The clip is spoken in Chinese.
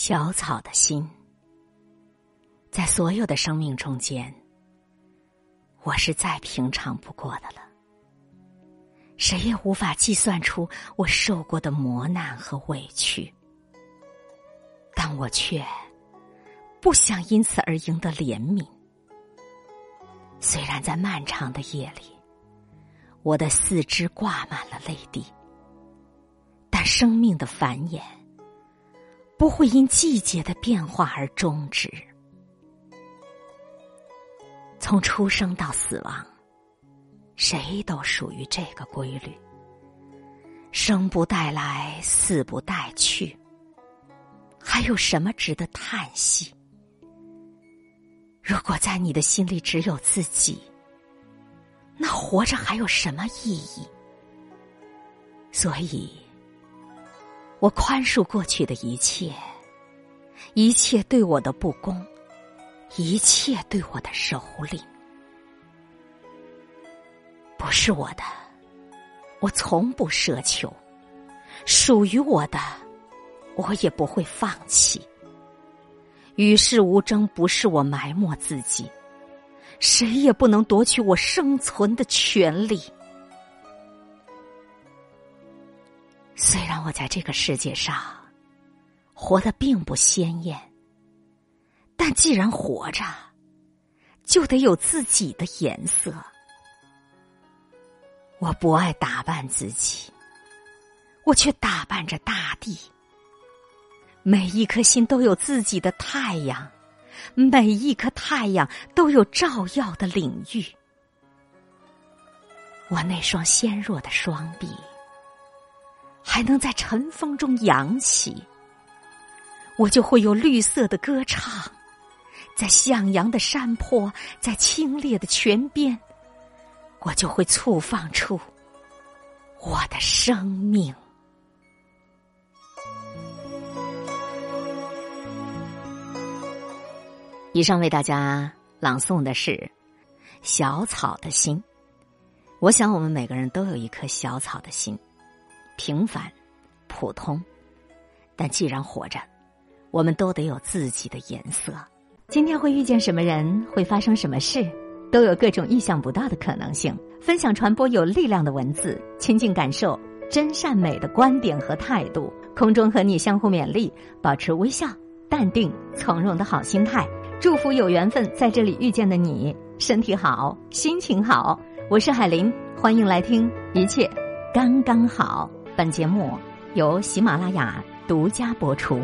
小草的心，在所有的生命中间，我是再平常不过的了。谁也无法计算出我受过的磨难和委屈，但我却不想因此而赢得怜悯。虽然在漫长的夜里，我的四肢挂满了泪滴，但生命的繁衍。不会因季节的变化而终止。从出生到死亡，谁都属于这个规律：生不带来，死不带去。还有什么值得叹息？如果在你的心里只有自己，那活着还有什么意义？所以。我宽恕过去的一切，一切对我的不公，一切对我的蹂躏，不是我的，我从不奢求；属于我的，我也不会放弃。与世无争，不是我埋没自己，谁也不能夺取我生存的权利。虽然我在这个世界上活得并不鲜艳，但既然活着，就得有自己的颜色。我不爱打扮自己，我却打扮着大地。每一颗心都有自己的太阳，每一颗太阳都有照耀的领域。我那双纤弱的双臂。还能在晨风中扬起，我就会有绿色的歌唱，在向阳的山坡，在清冽的泉边，我就会簇放出我的生命。以上为大家朗诵的是《小草的心》。我想，我们每个人都有一颗小草的心。平凡，普通，但既然活着，我们都得有自己的颜色。今天会遇见什么人，会发生什么事，都有各种意想不到的可能性。分享传播有力量的文字，亲近感受真善美的观点和态度。空中和你相互勉励，保持微笑、淡定、从容的好心态。祝福有缘分在这里遇见的你，身体好，心情好。我是海林，欢迎来听，一切刚刚好。本节目由喜马拉雅独家播出。